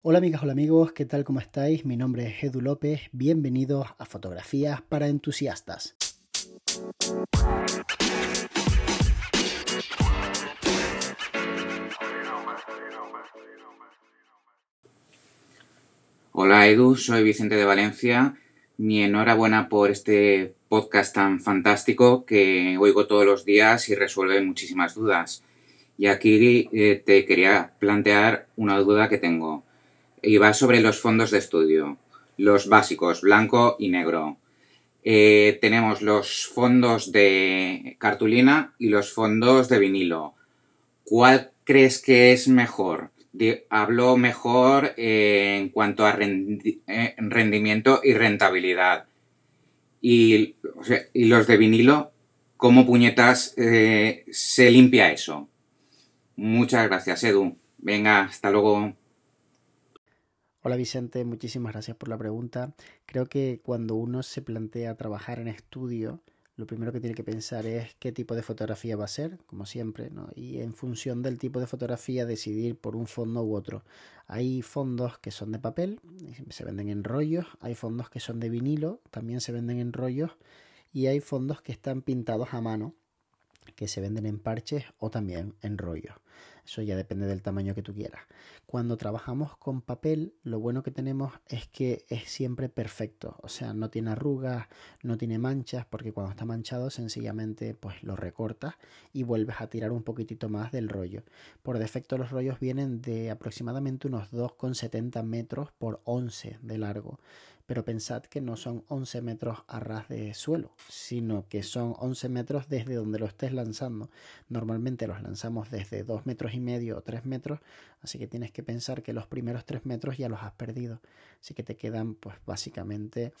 Hola amigas, hola amigos, ¿qué tal? ¿Cómo estáis? Mi nombre es Edu López, bienvenidos a Fotografías para Entusiastas. Hola Edu, soy Vicente de Valencia. Mi enhorabuena por este podcast tan fantástico que oigo todos los días y resuelve muchísimas dudas. Y aquí eh, te quería plantear una duda que tengo y va sobre los fondos de estudio, los básicos, blanco y negro. Eh, tenemos los fondos de cartulina y los fondos de vinilo. ¿Cuál crees que es mejor? hablo mejor eh, en cuanto a eh, rendimiento y rentabilidad. Y, y, los de vinilo, ¿cómo puñetas se limpia eso? Muchas gracias, Edu. Venga, hasta luego. Hola Vicente, muchísimas gracias por la pregunta. Creo que cuando uno se plantea trabajar en estudio, lo primero que tiene que pensar es qué tipo de fotografía va a ser, como siempre, ¿no? y en función del tipo de fotografía decidir por un fondo u otro. Hay fondos que son de papel, se venden en rollos, hay fondos que son de vinilo, también se venden en rollos, y hay fondos que están pintados a mano, que se venden en parches o también en rollos. Eso ya depende del tamaño que tú quieras. Cuando trabajamos con papel, lo bueno que tenemos es que es siempre perfecto. O sea, no tiene arrugas, no tiene manchas, porque cuando está manchado sencillamente pues lo recortas y vuelves a tirar un poquitito más del rollo. Por defecto los rollos vienen de aproximadamente unos 2,70 metros por 11 de largo pero pensad que no son 11 metros a ras de suelo, sino que son 11 metros desde donde lo estés lanzando. Normalmente los lanzamos desde 2 metros y medio o 3 metros, así que tienes que pensar que los primeros 3 metros ya los has perdido, así que te quedan pues básicamente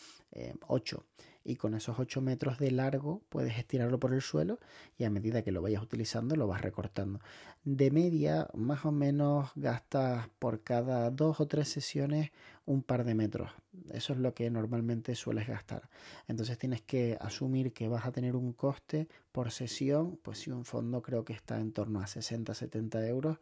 8 eh, y con esos 8 metros de largo puedes estirarlo por el suelo y a medida que lo vayas utilizando lo vas recortando. De media más o menos gastas por cada dos o tres sesiones un par de metros. Eso es lo que normalmente sueles gastar. Entonces tienes que asumir que vas a tener un coste por sesión, pues si un fondo creo que está en torno a 60-70 euros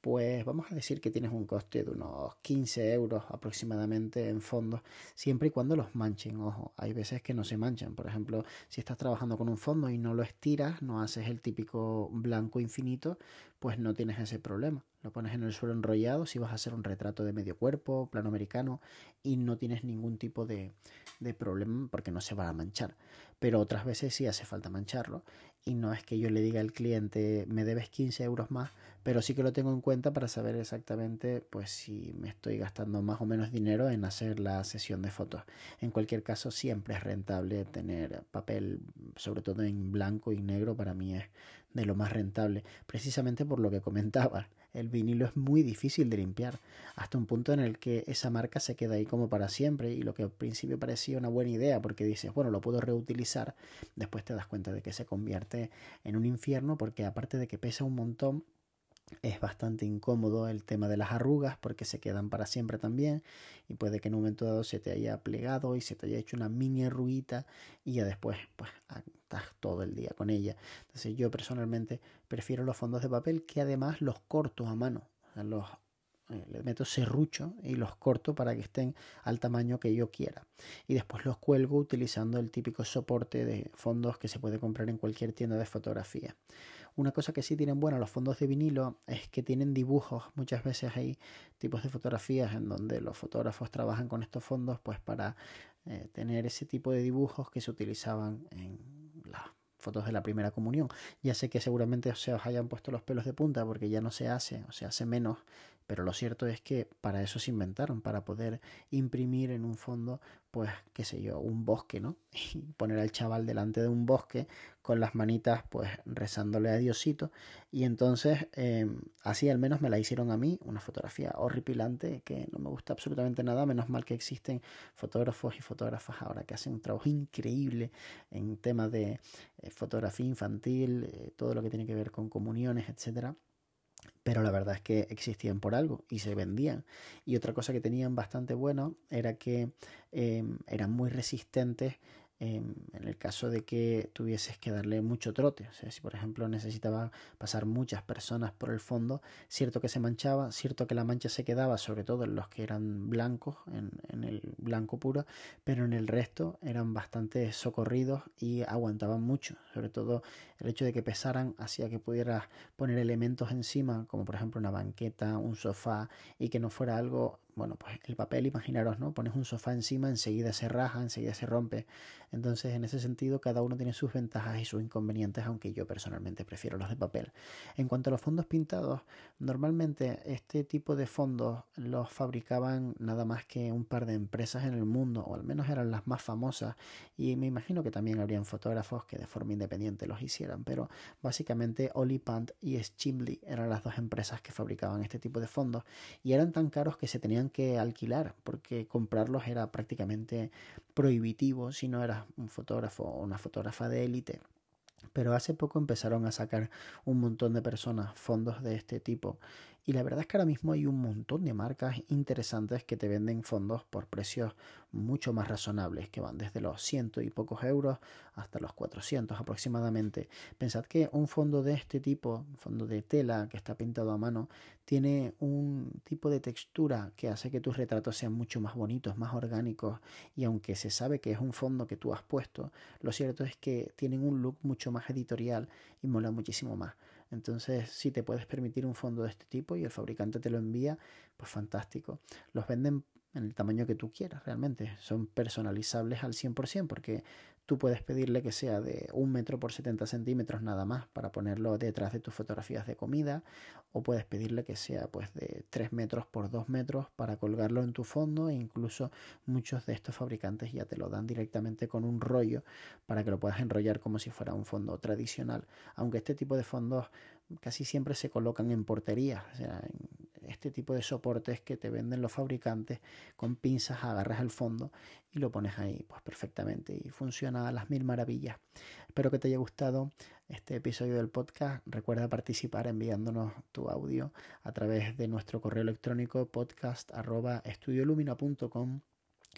pues vamos a decir que tienes un coste de unos 15 euros aproximadamente en fondos, siempre y cuando los manchen. Ojo, hay veces que no se manchan. Por ejemplo, si estás trabajando con un fondo y no lo estiras, no haces el típico blanco infinito, pues no tienes ese problema. Lo pones en el suelo enrollado si vas a hacer un retrato de medio cuerpo, plano americano, y no tienes ningún tipo de, de problema porque no se va a manchar. Pero otras veces sí hace falta mancharlo y no es que yo le diga al cliente me debes 15 euros más, pero sí que lo tengo en cuenta para saber exactamente pues si me estoy gastando más o menos dinero en hacer la sesión de fotos. En cualquier caso siempre es rentable tener papel, sobre todo en blanco y negro, para mí es de lo más rentable, precisamente por lo que comentaba. El vinilo es muy difícil de limpiar, hasta un punto en el que esa marca se queda ahí como para siempre y lo que al principio parecía una buena idea porque dices, bueno, lo puedo reutilizar, después te das cuenta de que se convierte en un infierno porque aparte de que pesa un montón, es bastante incómodo el tema de las arrugas porque se quedan para siempre también y puede que en un momento dado se te haya plegado y se te haya hecho una mini arruguita y ya después pues estás todo el día con ella. Entonces yo personalmente prefiero los fondos de papel que además los corto a mano. los eh, meto serrucho y los corto para que estén al tamaño que yo quiera. Y después los cuelgo utilizando el típico soporte de fondos que se puede comprar en cualquier tienda de fotografía. Una cosa que sí tienen bueno los fondos de vinilo es que tienen dibujos. Muchas veces hay tipos de fotografías en donde los fotógrafos trabajan con estos fondos pues para eh, tener ese tipo de dibujos que se utilizaban en las fotos de la primera comunión. Ya sé que seguramente se os hayan puesto los pelos de punta porque ya no se hace o se hace menos pero lo cierto es que para eso se inventaron, para poder imprimir en un fondo, pues, qué sé yo, un bosque, ¿no? Y poner al chaval delante de un bosque con las manitas, pues, rezándole a Diosito. Y entonces, em, así al menos me la hicieron a mí, una fotografía horripilante que no me gusta absolutamente nada, menos mal que existen fotógrafos y fotógrafas ahora que hacen un trabajo increíble en temas de eh, fotografía infantil, eh, todo lo que tiene que ver con comuniones, etcétera pero la verdad es que existían por algo y se vendían. Y otra cosa que tenían bastante bueno era que em, eran muy resistentes en el caso de que tuvieses que darle mucho trote. O sea, si por ejemplo necesitaba pasar muchas personas por el fondo, cierto que se manchaba, cierto que la mancha se quedaba, sobre todo en los que eran blancos, en, en el blanco puro, pero en el resto eran bastante socorridos y aguantaban mucho. Sobre todo el hecho de que pesaran hacía que pudieras poner elementos encima, como por ejemplo una banqueta, un sofá, y que no fuera algo bueno, pues el papel, imaginaros, ¿no? Pones un sofá encima, enseguida se raja, enseguida se rompe. Entonces, en ese sentido, cada uno tiene sus ventajas y sus inconvenientes, aunque yo personalmente prefiero los de papel. En cuanto a los fondos pintados, normalmente este tipo de fondos los fabricaban nada más que un par de empresas en el mundo, o al menos eran las más famosas, y me imagino que también habrían fotógrafos que de forma independiente los hicieran, pero básicamente Olipant y Schimli eran las dos empresas que fabricaban este tipo de fondos, y eran tan caros que se que alquilar porque comprarlos era prácticamente prohibitivo si no eras un fotógrafo o una fotógrafa de élite. Pero hace poco empezaron a sacar un montón de personas fondos de este tipo y la verdad es que ahora mismo hay un montón de marcas interesantes que te venden fondos por precios mucho más razonables, que van desde los ciento y pocos euros hasta los 400 aproximadamente. Pensad que un fondo de este tipo, un fondo de tela que está pintado a mano, tiene un tipo de textura que hace que tus retratos sean mucho más bonitos, más orgánicos y aunque se sabe que es un fondo que tú has puesto, lo cierto es que tienen un look mucho más editorial y mola muchísimo más. Entonces, si te puedes permitir un fondo de este tipo y el fabricante te lo envía, pues fantástico. Los venden en el tamaño que tú quieras realmente. Son personalizables al 100% porque Tú puedes pedirle que sea de un metro por 70 centímetros nada más para ponerlo detrás de tus fotografías de comida o puedes pedirle que sea pues de 3 metros por 2 metros para colgarlo en tu fondo e incluso muchos de estos fabricantes ya te lo dan directamente con un rollo para que lo puedas enrollar como si fuera un fondo tradicional aunque este tipo de fondos casi siempre se colocan en porterías o sea, este tipo de soportes que te venden los fabricantes con pinzas agarras el fondo y lo pones ahí pues perfectamente y funciona a las mil maravillas. Espero que te haya gustado este episodio del podcast. Recuerda participar enviándonos tu audio a través de nuestro correo electrónico podcast@estudiolumina.com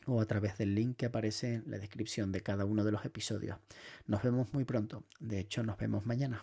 o a través del link que aparece en la descripción de cada uno de los episodios. Nos vemos muy pronto. De hecho, nos vemos mañana.